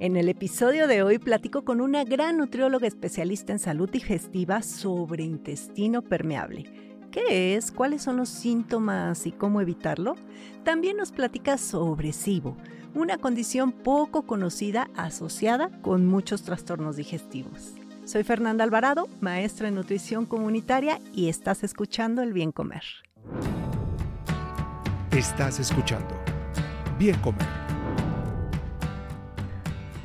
En el episodio de hoy platico con una gran nutrióloga especialista en salud digestiva sobre intestino permeable. ¿Qué es? ¿Cuáles son los síntomas y cómo evitarlo? También nos platica sobre SIBO, una condición poco conocida asociada con muchos trastornos digestivos. Soy Fernanda Alvarado, maestra en nutrición comunitaria y estás escuchando El Bien Comer. Estás escuchando Bien Comer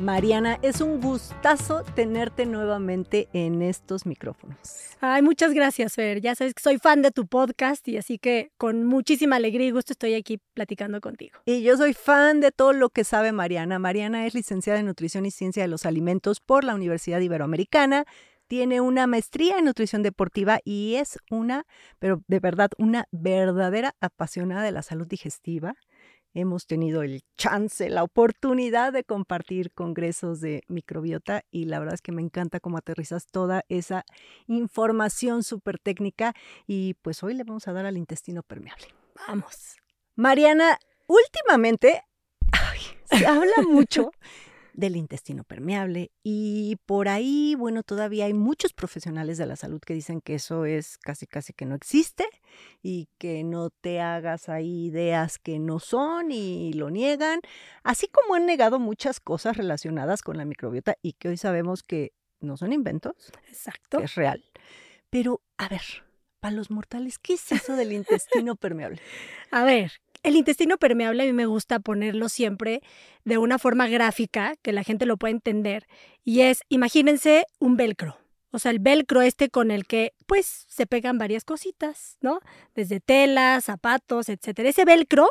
Mariana, es un gustazo tenerte nuevamente en estos micrófonos. Ay, muchas gracias, Fer. Ya sabes que soy fan de tu podcast y así que con muchísima alegría y gusto estoy aquí platicando contigo. Y yo soy fan de todo lo que sabe Mariana. Mariana es licenciada en Nutrición y Ciencia de los Alimentos por la Universidad Iberoamericana. Tiene una maestría en nutrición deportiva y es una, pero de verdad, una verdadera apasionada de la salud digestiva hemos tenido el chance, la oportunidad de compartir congresos de microbiota y la verdad es que me encanta cómo aterrizas toda esa información súper técnica y pues hoy le vamos a dar al intestino permeable. Vamos. Mariana, últimamente se habla mucho del intestino permeable y por ahí, bueno, todavía hay muchos profesionales de la salud que dicen que eso es casi casi que no existe y que no te hagas ahí ideas que no son y lo niegan, así como han negado muchas cosas relacionadas con la microbiota y que hoy sabemos que no son inventos, Exacto. que es real. Pero, a ver, para los mortales, ¿qué es eso del intestino permeable? A ver, el intestino permeable a mí me gusta ponerlo siempre de una forma gráfica que la gente lo pueda entender y es, imagínense un velcro. O sea, el velcro este con el que pues se pegan varias cositas, ¿no? Desde telas, zapatos, etcétera. Ese velcro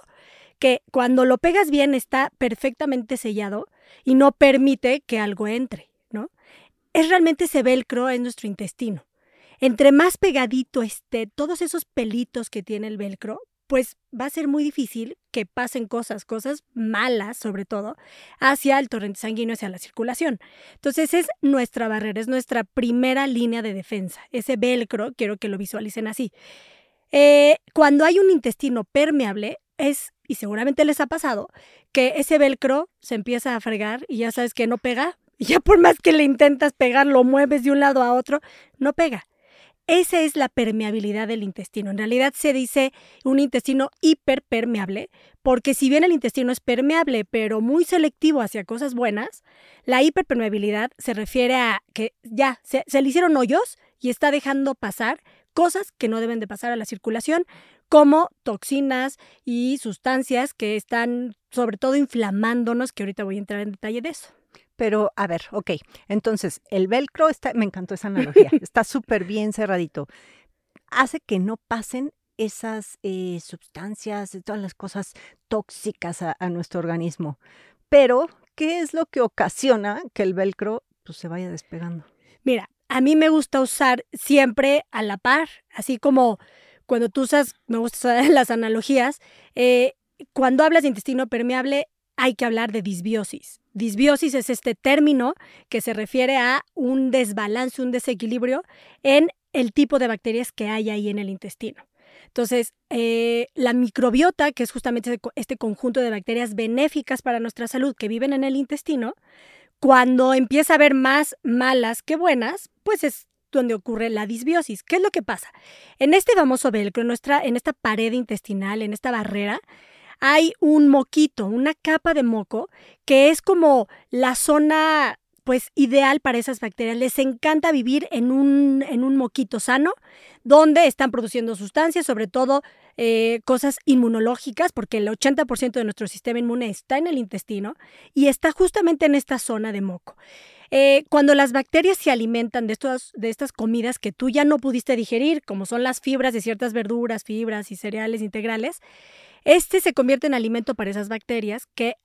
que cuando lo pegas bien está perfectamente sellado y no permite que algo entre, ¿no? Es realmente ese velcro en nuestro intestino. Entre más pegadito esté todos esos pelitos que tiene el velcro, pues va a ser muy difícil que pasen cosas, cosas malas sobre todo, hacia el torrente sanguíneo, hacia la circulación. Entonces es nuestra barrera, es nuestra primera línea de defensa. Ese velcro, quiero que lo visualicen así. Eh, cuando hay un intestino permeable, es, y seguramente les ha pasado, que ese velcro se empieza a fregar y ya sabes que no pega. Ya por más que le intentas pegar, lo mueves de un lado a otro, no pega. Esa es la permeabilidad del intestino. En realidad se dice un intestino hiperpermeable, porque si bien el intestino es permeable, pero muy selectivo hacia cosas buenas, la hiperpermeabilidad se refiere a que ya se, se le hicieron hoyos y está dejando pasar cosas que no deben de pasar a la circulación, como toxinas y sustancias que están sobre todo inflamándonos, que ahorita voy a entrar en detalle de eso. Pero, a ver, ok. Entonces, el velcro está, me encantó esa analogía, está súper bien cerradito. Hace que no pasen esas eh, sustancias, todas las cosas tóxicas a, a, nuestro organismo. Pero, ¿qué es lo que ocasiona que el velcro pues, se vaya despegando? Mira, a mí me gusta usar siempre a la par, así como cuando tú usas, me gusta usar las analogías, eh, cuando hablas de intestino permeable hay que hablar de disbiosis. Disbiosis es este término que se refiere a un desbalance, un desequilibrio en el tipo de bacterias que hay ahí en el intestino. Entonces, eh, la microbiota, que es justamente este conjunto de bacterias benéficas para nuestra salud que viven en el intestino, cuando empieza a haber más malas que buenas, pues es donde ocurre la disbiosis. ¿Qué es lo que pasa? En este famoso velcro, nuestra, en esta pared intestinal, en esta barrera, hay un moquito, una capa de moco, que es como la zona pues ideal para esas bacterias. Les encanta vivir en un, en un moquito sano, donde están produciendo sustancias, sobre todo eh, cosas inmunológicas, porque el 80% de nuestro sistema inmune está en el intestino y está justamente en esta zona de moco. Eh, cuando las bacterias se alimentan de, estos, de estas comidas que tú ya no pudiste digerir, como son las fibras de ciertas verduras, fibras y cereales integrales, este se convierte en alimento para esas bacterias que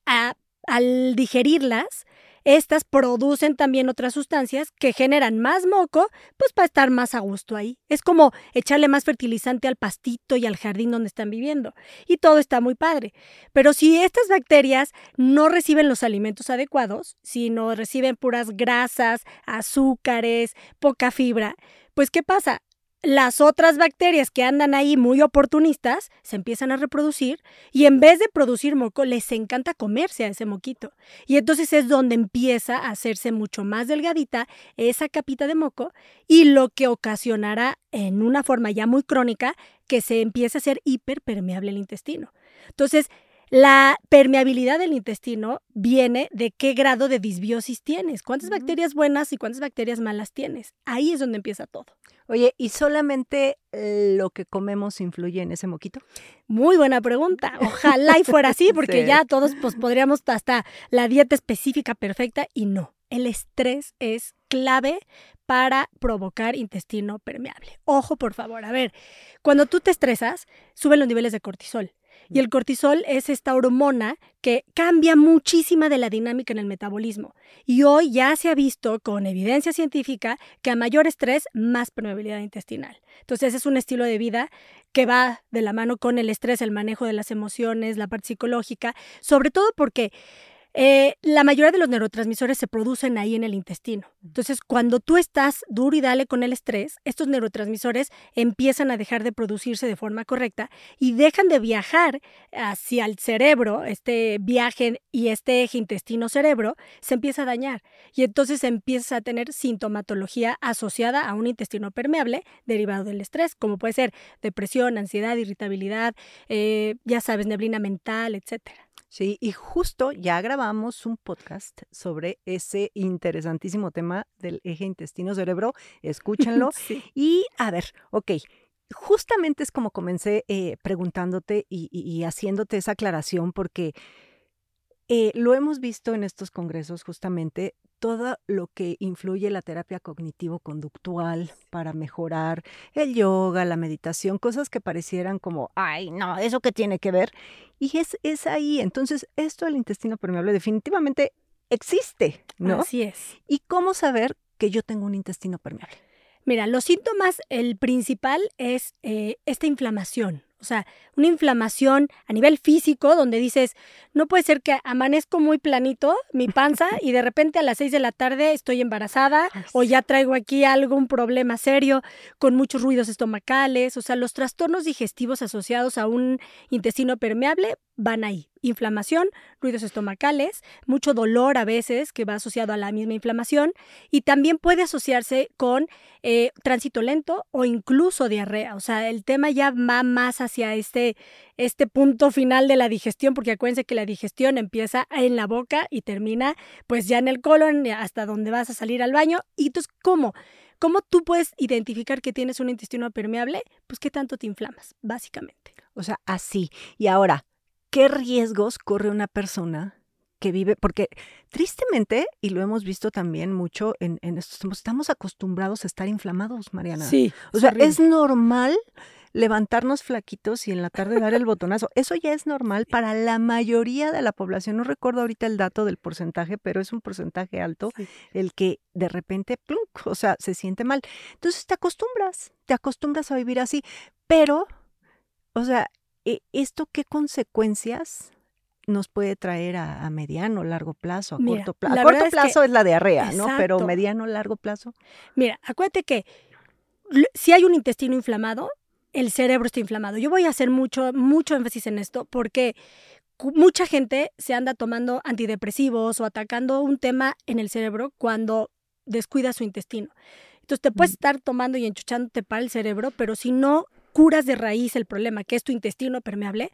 al digerirlas estas producen también otras sustancias que generan más moco, pues para estar más a gusto ahí. Es como echarle más fertilizante al pastito y al jardín donde están viviendo. Y todo está muy padre. Pero si estas bacterias no reciben los alimentos adecuados, sino reciben puras grasas, azúcares, poca fibra, pues ¿qué pasa? Las otras bacterias que andan ahí muy oportunistas se empiezan a reproducir y en vez de producir moco les encanta comerse a ese moquito. Y entonces es donde empieza a hacerse mucho más delgadita esa capita de moco y lo que ocasionará en una forma ya muy crónica que se empiece a hacer hiperpermeable el intestino. Entonces, la permeabilidad del intestino viene de qué grado de disbiosis tienes, cuántas bacterias buenas y cuántas bacterias malas tienes. Ahí es donde empieza todo. Oye, ¿y solamente lo que comemos influye en ese moquito? Muy buena pregunta. Ojalá y fuera así, porque ya todos pues, podríamos hasta la dieta específica perfecta y no. El estrés es clave para provocar intestino permeable. Ojo, por favor. A ver, cuando tú te estresas, suben los niveles de cortisol. Y el cortisol es esta hormona que cambia muchísima de la dinámica en el metabolismo. Y hoy ya se ha visto con evidencia científica que a mayor estrés, más permeabilidad intestinal. Entonces es un estilo de vida que va de la mano con el estrés, el manejo de las emociones, la parte psicológica, sobre todo porque eh, la mayoría de los neurotransmisores se producen ahí en el intestino. Entonces, cuando tú estás duro y dale con el estrés, estos neurotransmisores empiezan a dejar de producirse de forma correcta y dejan de viajar hacia el cerebro, este viaje y este eje intestino-cerebro se empieza a dañar y entonces empieza a tener sintomatología asociada a un intestino permeable derivado del estrés, como puede ser depresión, ansiedad, irritabilidad, eh, ya sabes, neblina mental, etcétera. Sí, y justo ya grabamos un podcast sobre ese interesantísimo tema del eje intestino-cerebro. Escúchenlo. Y a ver, ok, justamente es como comencé eh, preguntándote y, haciéndote esa aclaración porque eh, lo hemos visto en estos congresos justamente todo lo que influye la terapia cognitivo-conductual para mejorar el yoga, la meditación, cosas que parecieran como, ay, no, eso que tiene que ver. Y es, es ahí. Entonces, esto del intestino permeable definitivamente existe, ¿no? Así es. ¿Y cómo saber que yo tengo un intestino permeable? Mira, los síntomas, el principal es eh, esta inflamación. O sea, una inflamación a nivel físico donde dices, no puede ser que amanezco muy planito mi panza y de repente a las seis de la tarde estoy embarazada o ya traigo aquí algún problema serio con muchos ruidos estomacales. O sea, los trastornos digestivos asociados a un intestino permeable van ahí. Inflamación, ruidos estomacales, mucho dolor a veces que va asociado a la misma inflamación y también puede asociarse con eh, tránsito lento o incluso diarrea. O sea, el tema ya va más hacia este, este punto final de la digestión, porque acuérdense que la digestión empieza en la boca y termina pues ya en el colon hasta donde vas a salir al baño. Y entonces, ¿cómo? ¿Cómo tú puedes identificar que tienes un intestino permeable? Pues qué tanto te inflamas, básicamente. O sea, así. Y ahora, ¿qué riesgos corre una persona que vive? Porque tristemente, y lo hemos visto también mucho en, estos tiempos, estamos acostumbrados a estar inflamados, Mariana. Sí. O sea, es normal levantarnos flaquitos y en la tarde dar el botonazo. Eso ya es normal para la mayoría de la población. No recuerdo ahorita el dato del porcentaje, pero es un porcentaje alto el que de repente, plunk, o sea, se siente mal. Entonces te acostumbras, te acostumbras a vivir así. Pero, o sea, ¿esto qué consecuencias nos puede traer a, mediano, largo plazo, a corto plazo? A corto plazo es, la diarrea, ¿no? Pero mediano, largo plazo. Mira, acuérdate que si hay un intestino inflamado, el cerebro está inflamado. Yo voy a hacer mucho, mucho énfasis en esto porque mucha gente se anda tomando antidepresivos o atacando un tema en el cerebro cuando descuida su intestino. Entonces te puedes estar tomando y enchuchándote para el cerebro, pero si no curas de raíz el problema, que es tu intestino permeable,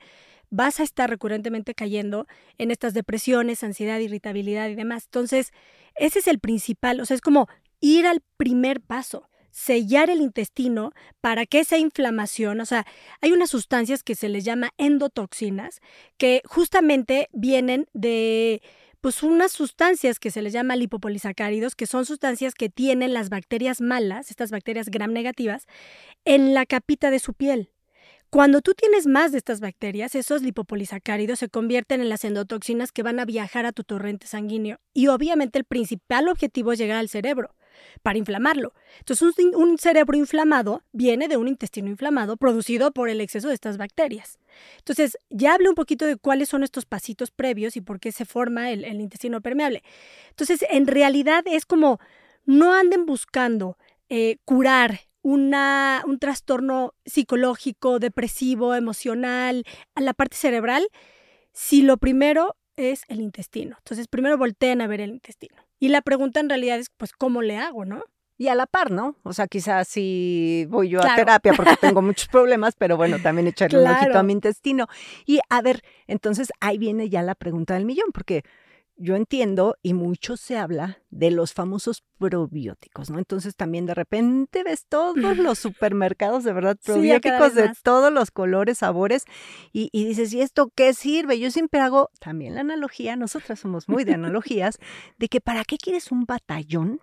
vas a estar recurrentemente cayendo en estas depresiones, ansiedad, irritabilidad y demás. Entonces, ese es el principal, o sea, es como ir al primer paso sellar el intestino para que esa inflamación, o sea, hay unas sustancias que se les llama endotoxinas, que justamente vienen de pues unas sustancias que se les llama lipopolisacáridos, que son sustancias que tienen las bacterias malas, estas bacterias gram negativas, en la capita de su piel. Cuando tú tienes más de estas bacterias, esos lipopolisacáridos se convierten en las endotoxinas que van a viajar a tu torrente sanguíneo. Y obviamente el principal objetivo es llegar al cerebro para inflamarlo. Entonces, un, cerebro inflamado viene de un intestino inflamado producido por el exceso de estas bacterias. Entonces, ya hablé un poquito de cuáles son estos pasitos previos y por qué se forma el, intestino permeable. Entonces, en realidad es como no anden buscando eh, curar una, un trastorno psicológico, depresivo, emocional, a la parte cerebral, si lo primero es el intestino. Entonces, primero volteen a ver el intestino. Y la pregunta en realidad es, pues, ¿cómo le hago, no? Y a la par, ¿no? O sea, quizás si voy yo a terapia porque tengo muchos problemas, pero bueno, también echarle un ojito a mi intestino. Y a ver, entonces ahí viene ya la pregunta del millón, porque yo entiendo y mucho se habla de los famosos probióticos, ¿no? Entonces también de repente ves todos los supermercados de verdad probióticos de todos los colores, sabores y, y, dices, ¿y esto qué sirve? Yo siempre hago también la analogía, nosotras somos muy de analogías, de que ¿para qué quieres un batallón?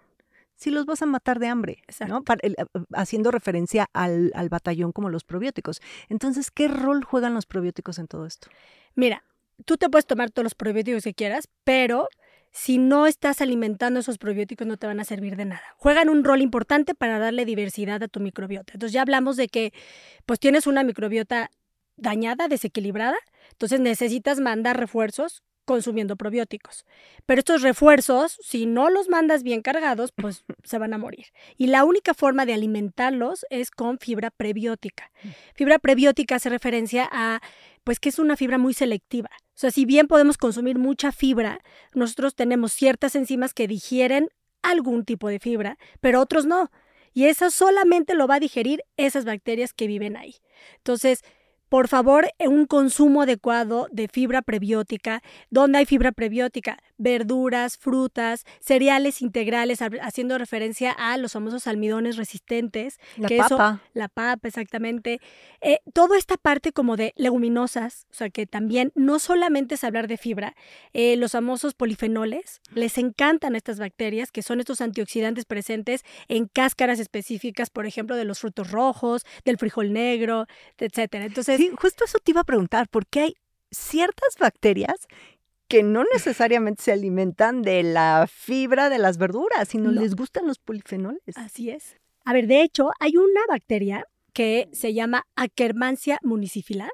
si los vas a matar de hambre, ¿no? Eh, haciendo referencia al, al batallón como los probióticos. Entonces, ¿qué rol juegan los probióticos en todo esto? Mira, tú te puedes tomar todos los probióticos que quieras, pero si no estás alimentando esos probióticos no te van a servir de nada. Juegan un rol importante para darle diversidad a tu microbiota. Entonces ya hablamos de que pues tienes una microbiota dañada, desequilibrada, entonces necesitas mandar refuerzos consumiendo probióticos. Pero estos refuerzos, si no los mandas bien cargados, pues se van a morir. Y la única forma de alimentarlos es con fibra prebiótica. Mm. Fibra prebiótica hace referencia a, pues que es una fibra muy selectiva. O sea, si bien podemos consumir mucha fibra, nosotros tenemos ciertas enzimas que digieren algún tipo de fibra, pero otros no. Y eso solamente lo va a digerir esas bacterias que viven ahí. Entonces, por favor, un consumo adecuado de fibra prebiótica. ¿Dónde hay fibra prebiótica? Verduras, frutas, cereales integrales, haciendo referencia a los famosos almidones resistentes. La papa. la papa, exactamente. Eh, toda esta parte como de leguminosas, o sea que también no solamente es hablar de fibra, eh, los famosos polifenoles, les encantan estas bacterias, que son estos antioxidantes presentes en cáscaras específicas, por ejemplo, de los frutos rojos, del frijol negro, etcétera. Entonces, Sí, justo eso te iba a preguntar, porque hay ciertas bacterias que no necesariamente se alimentan de la fibra de las verduras, sino les gustan los polifenoles. Así es. A ver, de hecho, hay una bacteria que se llama Akkermansia municiphala.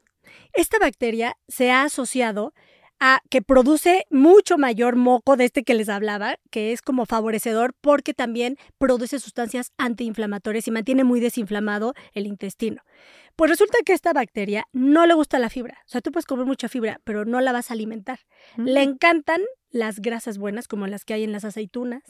Esta bacteria se ha asociado a que produce mucho mayor moco de este que les hablaba, que es como favorecedor porque también produce sustancias antiinflamatorias y mantiene muy desinflamado el intestino. Pues resulta que a esta bacteria no le gusta la fibra. O sea, tú puedes comer mucha fibra, pero no la vas a alimentar. Le encantan las grasas buenas, como las que hay en las aceitunas,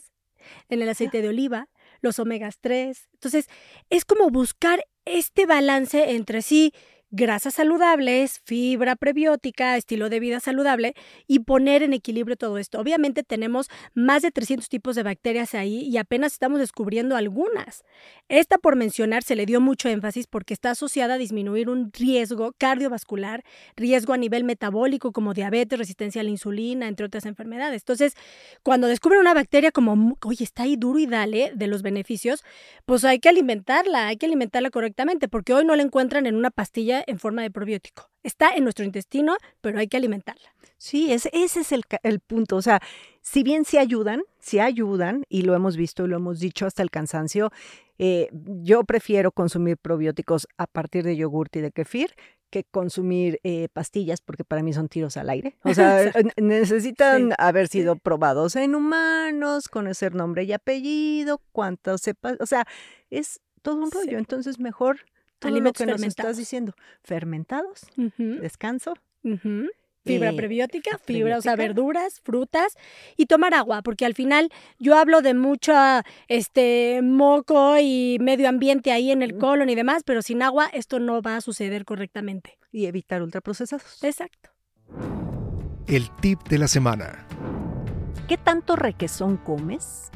en el aceite de oliva, los omegas 3. Entonces, es como buscar este balance entre sí grasas saludables, fibra prebiótica, estilo de vida saludable y poner en equilibrio todo esto. Obviamente tenemos más de 300 tipos de bacterias ahí y apenas estamos descubriendo algunas. Esta por mencionar se le dio mucho énfasis porque está asociada a disminuir un riesgo cardiovascular, riesgo a nivel metabólico como diabetes, resistencia a la insulina, entre otras enfermedades. Entonces, cuando descubren una bacteria como, oye, está ahí duro y dale de los beneficios, pues hay que alimentarla, hay que alimentarla correctamente porque hoy no la encuentran en una pastilla en forma de probiótico. Está en nuestro intestino, pero hay que alimentarla. Sí, ese, ese es el, el, punto. O sea, si bien sí ayudan, sí ayudan, y lo hemos visto y lo hemos dicho hasta el cansancio, eh, yo prefiero consumir probióticos a partir de yogurt y de kefir que consumir eh, pastillas porque para mí son tiros al aire. O sea, necesitan haber sido probados en humanos, conocer nombre y apellido, cuánto sepa, o sea, es todo un rollo. Entonces, mejor todo lo que nos estás diciendo. Fermentados, descanso. Fibra eh, prebiótica, fibra, o sea, verduras, frutas y tomar agua, porque al final yo hablo de mucho este moco y medio ambiente ahí en el colon y demás, pero sin agua esto no va a suceder correctamente. Y evitar ultraprocesados. Exacto. El tip de la semana. ¿Qué tanto requesón comes?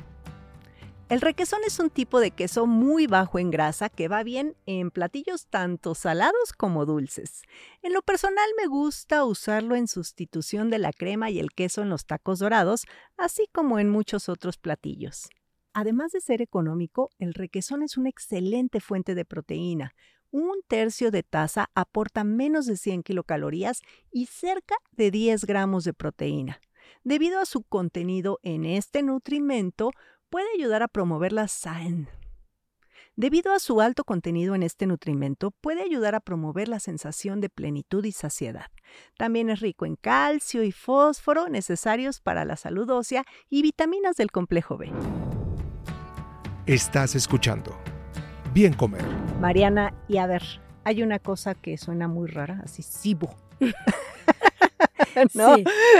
El requesón es un tipo de queso muy bajo en grasa que va bien en platillos tanto salados como dulces. En lo personal me gusta usarlo en sustitución de la crema y el queso en los tacos dorados, así como en muchos otros platillos. Además de ser económico, el requesón es una excelente fuente de proteína. Un tercio de taza aporta menos de 100 kilocalorías y cerca de 10 gramos de proteína. Debido a su contenido en este nutrimento, puede ayudar a promover la SAN. Debido a su alto contenido en este nutrimento, puede ayudar a promover la sensación de plenitud y saciedad. También es rico en calcio y fósforo necesarios para la salud ósea y vitaminas del complejo B. Estás escuchando Bien Comer. Mariana, y a ver, hay una cosa que suena muy rara, así cibo. ¿no?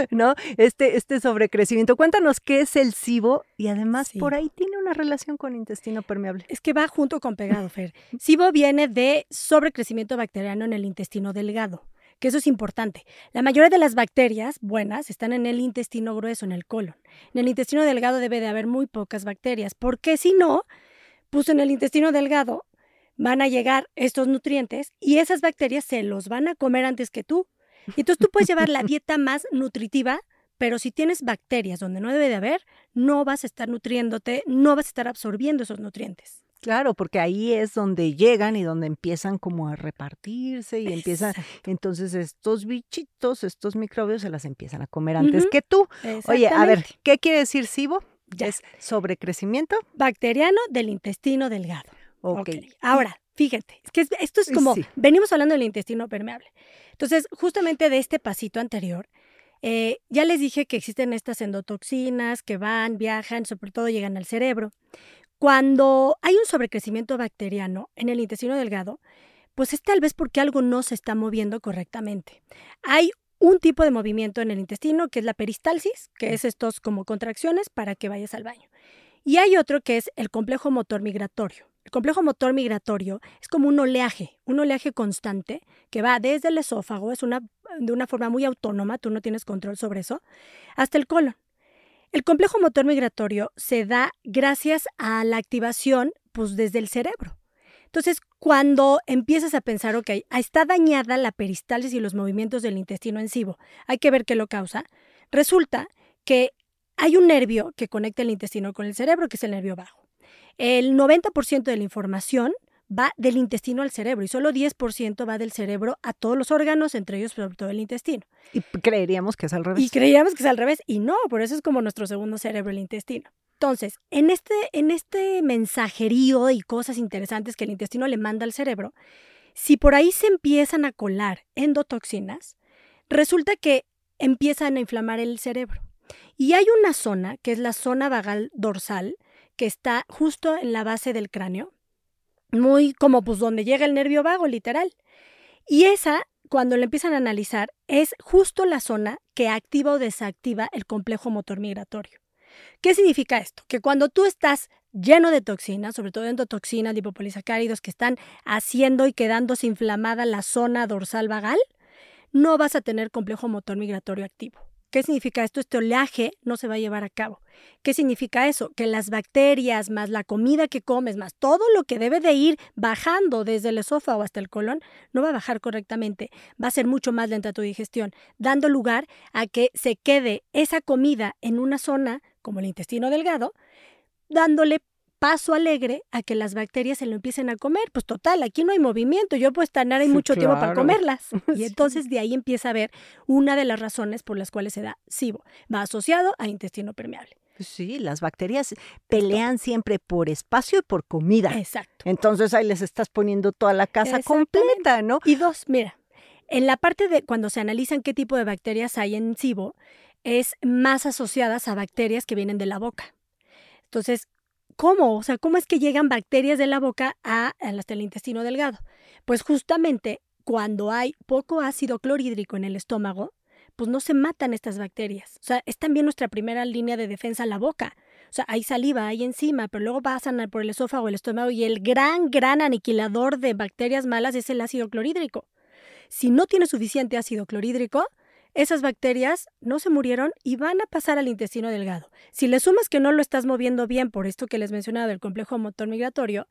¿no? Este, este sobrecrecimiento. Cuéntanos qué es el SIBO y además por ahí tiene una relación con intestino permeable. Es que va junto con pegado, Fer. SIBO viene de sobrecrecimiento bacteriano en el intestino delgado que eso es importante. La mayoría de las bacterias buenas están en el intestino grueso, en el colon. En el intestino delgado debe de haber muy pocas bacterias, porque si no, pues en el intestino delgado van a llegar estos nutrientes y esas bacterias se los van a comer antes que tú. Y entonces tú puedes llevar la dieta más nutritiva, pero si tienes bacterias donde no debe de haber, no vas a estar nutriéndote, no vas a estar absorbiendo esos nutrientes. Claro, porque ahí es donde llegan y donde empiezan como a repartirse y empiezan, entonces estos bichitos, estos microbios se las empiezan a comer antes que tú. Oye, a ver, ¿qué quiere decir SIBO? Ya. Es sobrecrecimiento bacteriano del intestino delgado. Ok. Ahora, fíjate, es que esto es como, venimos hablando del intestino permeable. Entonces, justamente de este pasito anterior, eh, ya les dije que existen estas endotoxinas que van, viajan, sobre todo llegan al cerebro. Cuando hay un sobrecrecimiento bacteriano en el intestino delgado, pues es tal vez porque algo no se está moviendo correctamente. Hay un tipo de movimiento en el intestino que es la peristalsis, que es estos como contracciones para que vayas al baño. Y hay otro que es el complejo motor migratorio. El complejo motor migratorio es como un oleaje, un oleaje constante que va desde el esófago, es una, de una forma muy autónoma, tú no tienes control sobre eso, hasta el colon. El complejo motor migratorio se da gracias a la activación pues, desde el cerebro. Entonces, cuando empiezas a pensar, ok, está dañada la peristalsis y los movimientos del intestino encivo, hay que ver qué lo causa, resulta que hay un nervio que conecta el intestino con el cerebro, que es el nervio bajo. El 90% de la información va del intestino al cerebro y solo 10% va del cerebro a todos los órganos, entre ellos sobre todo el intestino. Y creeríamos que es al revés. Y creíamos que es al revés y no, por eso es como nuestro segundo cerebro, el intestino. Entonces, en este, en este mensajerío y cosas interesantes que el intestino le manda al cerebro, si por ahí se empiezan a colar endotoxinas, resulta que empiezan a inflamar el cerebro. Y hay una zona, que es la zona vagal dorsal, que está justo en la base del cráneo, muy como pues donde llega el nervio vago, literal. Y esa, cuando la empiezan a analizar, es justo la zona que activa o desactiva el complejo motor migratorio. ¿Qué significa esto? Que cuando tú estás lleno de toxinas, sobre todo endotoxinas, lipopolisacáridos que están haciendo y quedándose inflamada la zona dorsal vagal, no vas a tener complejo motor migratorio activo. ¿Qué significa esto? Este oleaje no se va a llevar a cabo. ¿Qué significa eso? Que las bacterias, más la comida que comes, más todo lo que debe de ir bajando desde el esófago hasta el colon, no va a bajar correctamente. Va a ser mucho más lenta tu digestión, dando lugar a que se quede esa comida en una zona, como el intestino delgado, dándole paso alegre a que las bacterias se lo empiecen a comer. Pues total, aquí no hay movimiento, yo puedo estar hay mucho tiempo para comerlas. Y entonces de ahí empieza a ver una de las razones por las cuales se da SIBO. Va asociado a intestino permeable. Pues sí, las bacterias pelean siempre por espacio y por comida. Exacto. Entonces ahí les estás poniendo toda la casa completa, ¿no? Y dos, mira, en la parte de cuando se analizan qué tipo de bacterias hay en SIBO, es más asociadas a bacterias que vienen de la boca. Entonces, ¿Cómo? O sea, ¿cómo es que llegan bacterias de la boca a, hasta el intestino delgado? Pues justamente cuando hay poco ácido clorhídrico en el estómago, pues no se matan estas bacterias. O sea, es también nuestra primera línea de defensa la boca. O sea, hay saliva, hay enzima, pero luego pasan por el esófago, el estómago y el gran, gran aniquilador de bacterias malas es el ácido clorhídrico. Si no tiene suficiente ácido clorhídrico, esas bacterias no se murieron y van a pasar al intestino delgado. Si le sumas que no lo estás moviendo bien por esto que les mencionaba del complejo motor migratorio,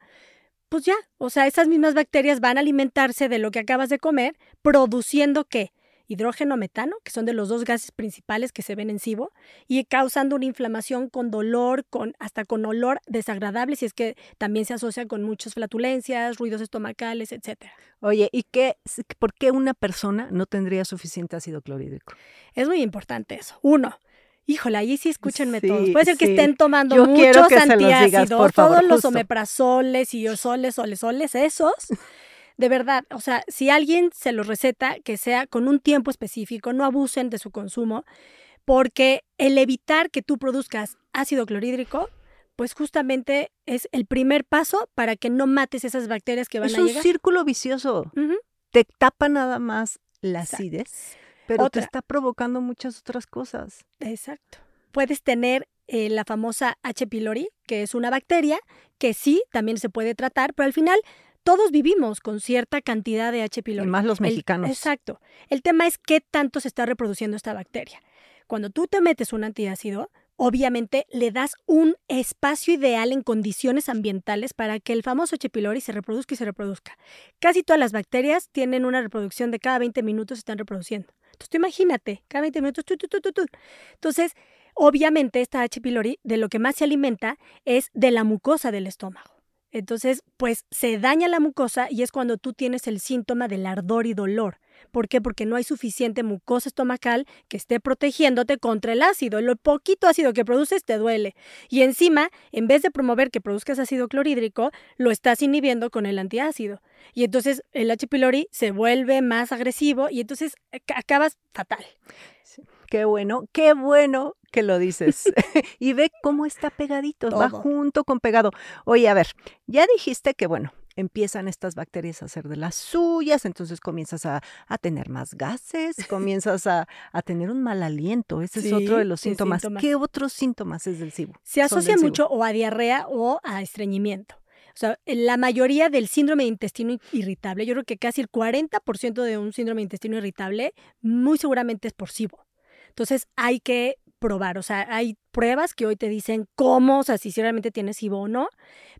pues ya, o sea, esas mismas bacterias van a alimentarse de lo que acabas de comer, produciendo qué? Hidrógeno metano, que son de los dos gases principales que se ven en SIBO, y causando una inflamación con dolor, con, hasta con olor desagradable, si es que también se asocia con muchas flatulencias, ruidos estomacales, etc. Oye, ¿y qué, por qué una persona no tendría suficiente ácido clorhídrico? Es muy importante eso. Uno, Híjole, ahí sí escúchenme todos. Puede ser que estén tomando muchos antiácidos, todos los omeprazoles y soles, soles, soles, esos de verdad, o sea, si alguien se lo receta, que sea con un tiempo específico, no abusen de su consumo, porque el evitar que tú produzcas ácido clorhídrico, pues justamente es el primer paso para que no mates esas bacterias que van a llegar. Es un círculo vicioso. Te tapa nada más la acidez, pero te está provocando muchas otras cosas. Exacto. Puedes tener eh, la famosa H. pylori, que es una bacteria que sí, también se puede tratar, pero al final todos vivimos con cierta cantidad de H. pylori. más los mexicanos. exacto. El tema es qué tanto se está reproduciendo esta bacteria. Cuando tú te metes un antiácido, obviamente le das un espacio ideal en condiciones ambientales para que el famoso H. pylori se reproduzca y se reproduzca. Casi todas las bacterias tienen una reproducción de cada 20 minutos se están reproduciendo. Entonces, tú imagínate, cada 20 minutos, tu, tu, tu, Entonces, obviamente, esta H. pylori de lo que más se alimenta es de la mucosa del estómago. Entonces, pues se daña la mucosa y es cuando tú tienes el síntoma del ardor y dolor. ¿Por qué? Porque no hay suficiente mucosa estomacal que esté protegiéndote contra el ácido. Lo poquito ácido que produces te duele. Y encima, en vez de promover que produzcas ácido clorhídrico, lo estás inhibiendo con el antiácido. Y entonces el H. pylori se vuelve más agresivo y entonces eh, acabas fatal. Qué bueno, qué bueno que lo dices. y ve cómo está pegadito, va junto con pegado. Oye, a ver, ya dijiste que, bueno, empiezan estas bacterias a hacer de las suyas, entonces comienzas a, tener más gases, comienzas a, tener un mal aliento. Ese es otro de los síntomas. ¿Qué otros síntomas es del SIBO? Se asocia mucho o a diarrea o a estreñimiento. O sea, la mayoría del síndrome de intestino irritable, yo creo que casi el 40% de un síndrome de intestino irritable, muy seguramente es por SIBO. Entonces hay que probar, o sea, hay pruebas que hoy te dicen cómo, o sea, si realmente tienes SIBO o no,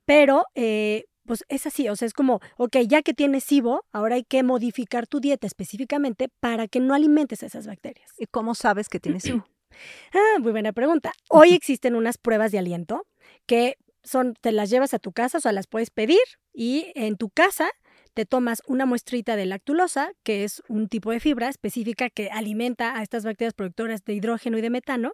pero eh, pues es así, o sea, es como, ok, ya que tienes SIBO, ahora hay que modificar tu dieta específicamente para que no alimentes esas bacterias. ¿Y cómo sabes que tienes SIBO? ah, muy buena pregunta. Hoy existen unas pruebas de aliento que son, te las llevas a tu casa, o sea, las puedes pedir y en tu casa te tomas una muestrita de lactulosa, que es un tipo de fibra específica que alimenta a estas bacterias productoras de hidrógeno y de metano,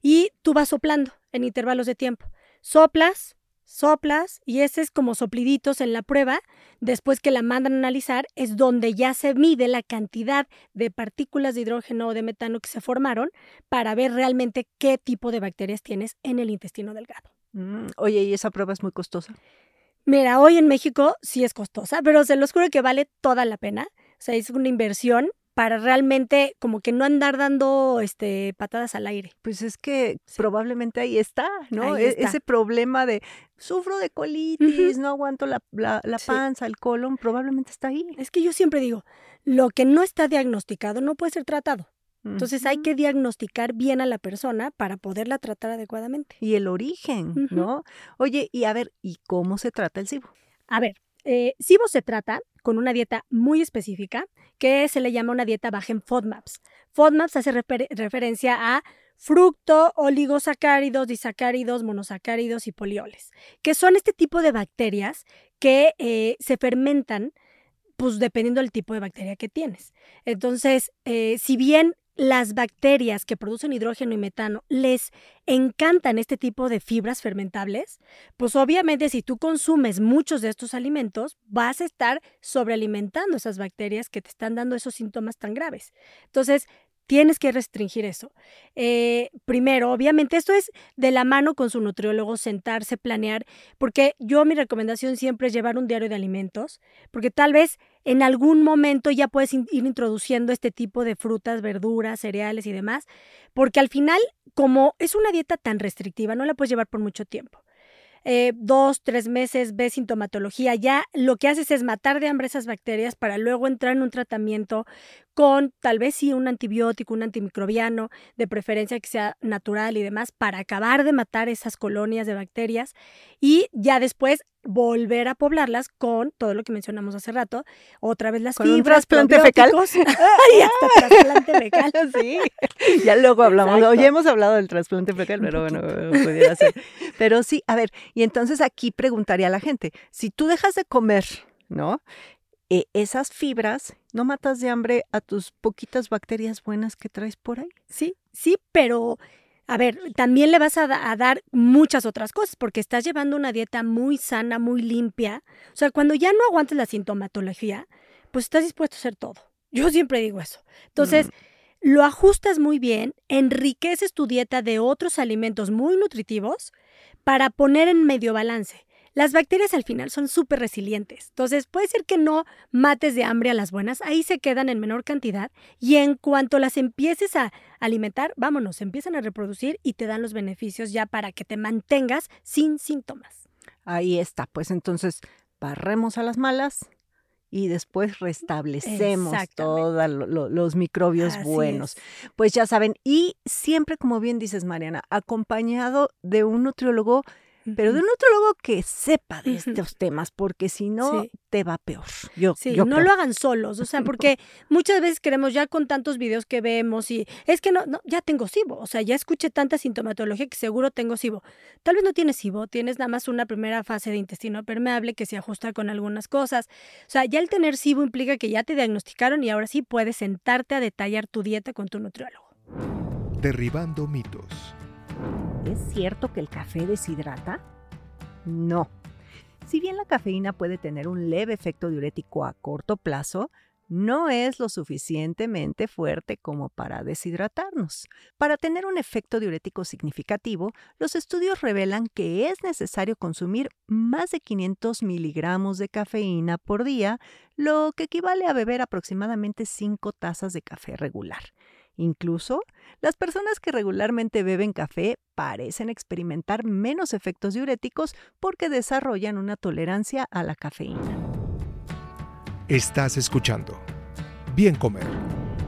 y tú vas soplando en intervalos de tiempo. Soplas, soplas, y ese es como sopliditos en la prueba. Después que la mandan a analizar, es donde ya se mide la cantidad de partículas de hidrógeno o de metano que se formaron para ver realmente qué tipo de bacterias tienes en el intestino delgado. Mm, oye, ¿y esa prueba es muy costosa? Mira, hoy en México sí es costosa, pero se los juro que vale toda la pena. O sea, es una inversión para realmente como que no andar dando este patadas al aire. Pues es que probablemente ahí está, ¿no? E, ese problema de sufro de colitis, no aguanto la, panza, el colon, probablemente está ahí. Es que yo siempre digo, lo que no está diagnosticado no puede ser tratado. Entonces hay que diagnosticar bien a la persona para poderla tratar adecuadamente. Y el origen, ¿no? Oye, y a ver, ¿y cómo se trata el SIBO? A ver, eh, SIBO se trata con una dieta muy específica que se le llama una dieta baja en FODMAPs. FODMAPs hace referencia a fructo, oligosacáridos, disacáridos, monosacáridos y polioles, que son este tipo de bacterias que eh, se fermentan pues dependiendo del tipo de bacteria que tienes. Entonces, eh, si bien las bacterias que producen hidrógeno y metano les encantan este tipo de fibras fermentables, pues obviamente si tú consumes muchos de estos alimentos, vas a estar sobrealimentando esas bacterias que te están dando esos síntomas tan graves. Entonces, Tienes que restringir eso. Eh, primero, obviamente, esto es de la mano con su nutriólogo, sentarse, planear, porque yo mi recomendación siempre es llevar un diario de alimentos, porque tal vez en algún momento ya puedes ir introduciendo este tipo de frutas, verduras, cereales y demás, porque al final, como es una dieta tan restrictiva, no la puedes llevar por mucho tiempo. Eh, dos, tres meses ves sintomatología, ya lo que haces es matar de hambre esas bacterias para luego entrar en un tratamiento con tal vez sí un antibiótico, un antimicrobiano, de preferencia que sea natural y demás, para acabar de matar esas colonias de bacterias y ya después volver a poblarlas con todo lo que mencionamos hace rato, otra vez las ¿Con un fibras, trasplante fecal? y hasta trasplante fecal. Sí, ya luego hablamos, Exacto. ya hemos hablado del trasplante fecal, pero bueno, pudiera ser. Pero sí, a ver, y entonces aquí preguntaría a la gente, si tú dejas de comer, ¿no? Eh, esas fibras, ¿no matas de hambre a tus poquitas bacterias buenas que traes por ahí? Sí, sí, pero a ver, también le vas a, da- a dar muchas otras cosas porque estás llevando una dieta muy sana, muy limpia. O sea, cuando ya no aguantes la sintomatología, pues estás dispuesto a hacer todo. Yo siempre digo eso. Entonces, lo ajustas muy bien, enriqueces tu dieta de otros alimentos muy nutritivos para poner en medio balance. Las bacterias al final son súper resilientes. Entonces, puede ser que no mates de hambre a las buenas, ahí se quedan en menor cantidad y en cuanto las empieces a alimentar, vámonos, se empiezan a reproducir y te dan los beneficios ya para que te mantengas sin síntomas. Ahí está, pues entonces barremos a las malas y después restablecemos todos los microbios Así buenos. es. Pues ya saben, y siempre, como bien dices, Mariana, acompañado de un nutriólogo, pero de un nutriólogo que sepa de estos temas, porque si no, Sí. te va peor. Yo, Sí, yo no creo. lo hagan solos, o sea, porque muchas veces queremos ya con tantos videos que vemos y es que no, no, ya tengo SIBO, o sea, ya escuché tanta sintomatología que seguro tengo SIBO. Tal vez no tienes SIBO, tienes nada más una primera fase de intestino permeable que se ajusta con algunas cosas. O sea, ya el tener SIBO implica que ya te diagnosticaron y ahora sí puedes sentarte a detallar tu dieta con tu nutriólogo. Derribando mitos. ¿Es cierto que el café deshidrata? No. Si bien la cafeína puede tener un leve efecto diurético a corto plazo, no es lo suficientemente fuerte como para deshidratarnos. Para tener un efecto diurético significativo, los estudios revelan que es necesario consumir más de 500 miligramos de cafeína por día, lo que equivale a beber aproximadamente 5 tazas de café regular. Incluso, las personas que regularmente beben café parecen experimentar menos efectos diuréticos porque desarrollan una tolerancia a la cafeína. Estás escuchando. Bien comer.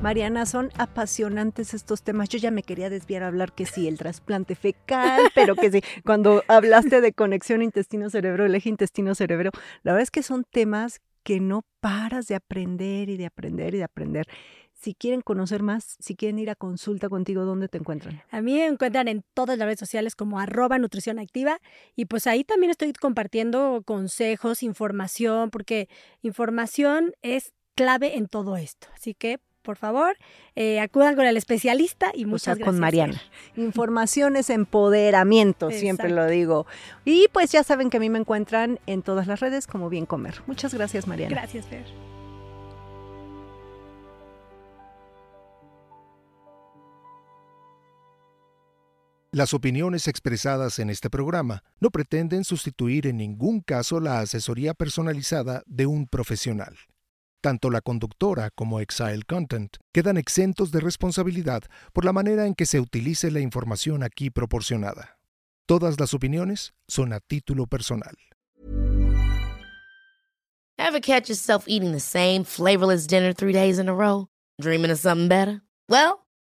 Mariana, son apasionantes estos temas. Yo ya me quería desviar a hablar que sí, el trasplante fecal, pero que sí, cuando hablaste de conexión intestino-cerebro, el eje intestino-cerebro, la verdad es que son temas que no paras de aprender y de aprender y de aprender. Si quieren conocer más, si quieren ir a consulta contigo, ¿dónde te encuentran? A mí me encuentran en todas las redes sociales como arroba nutrición activa y pues ahí también estoy compartiendo consejos, información, porque información es clave en todo esto. Así que, por favor, eh, acudan con el especialista y O muchas sea, gracias. con Mariana. Información es empoderamiento, siempre lo digo. Y pues ya saben que a mí me encuentran en todas las redes como Bien Comer. Muchas gracias, Mariana. Gracias, Fer. Las opiniones expresadas en este programa no pretenden sustituir en ningún caso la asesoría personalizada de un profesional. Tanto la conductora como Exile Content quedan exentos de responsabilidad por la manera en que se utilice la información aquí proporcionada. Todas las opiniones son a título personal. Ever catch yourself eating the same flavorless dinner three days in a row? Dreaming of something better? Well,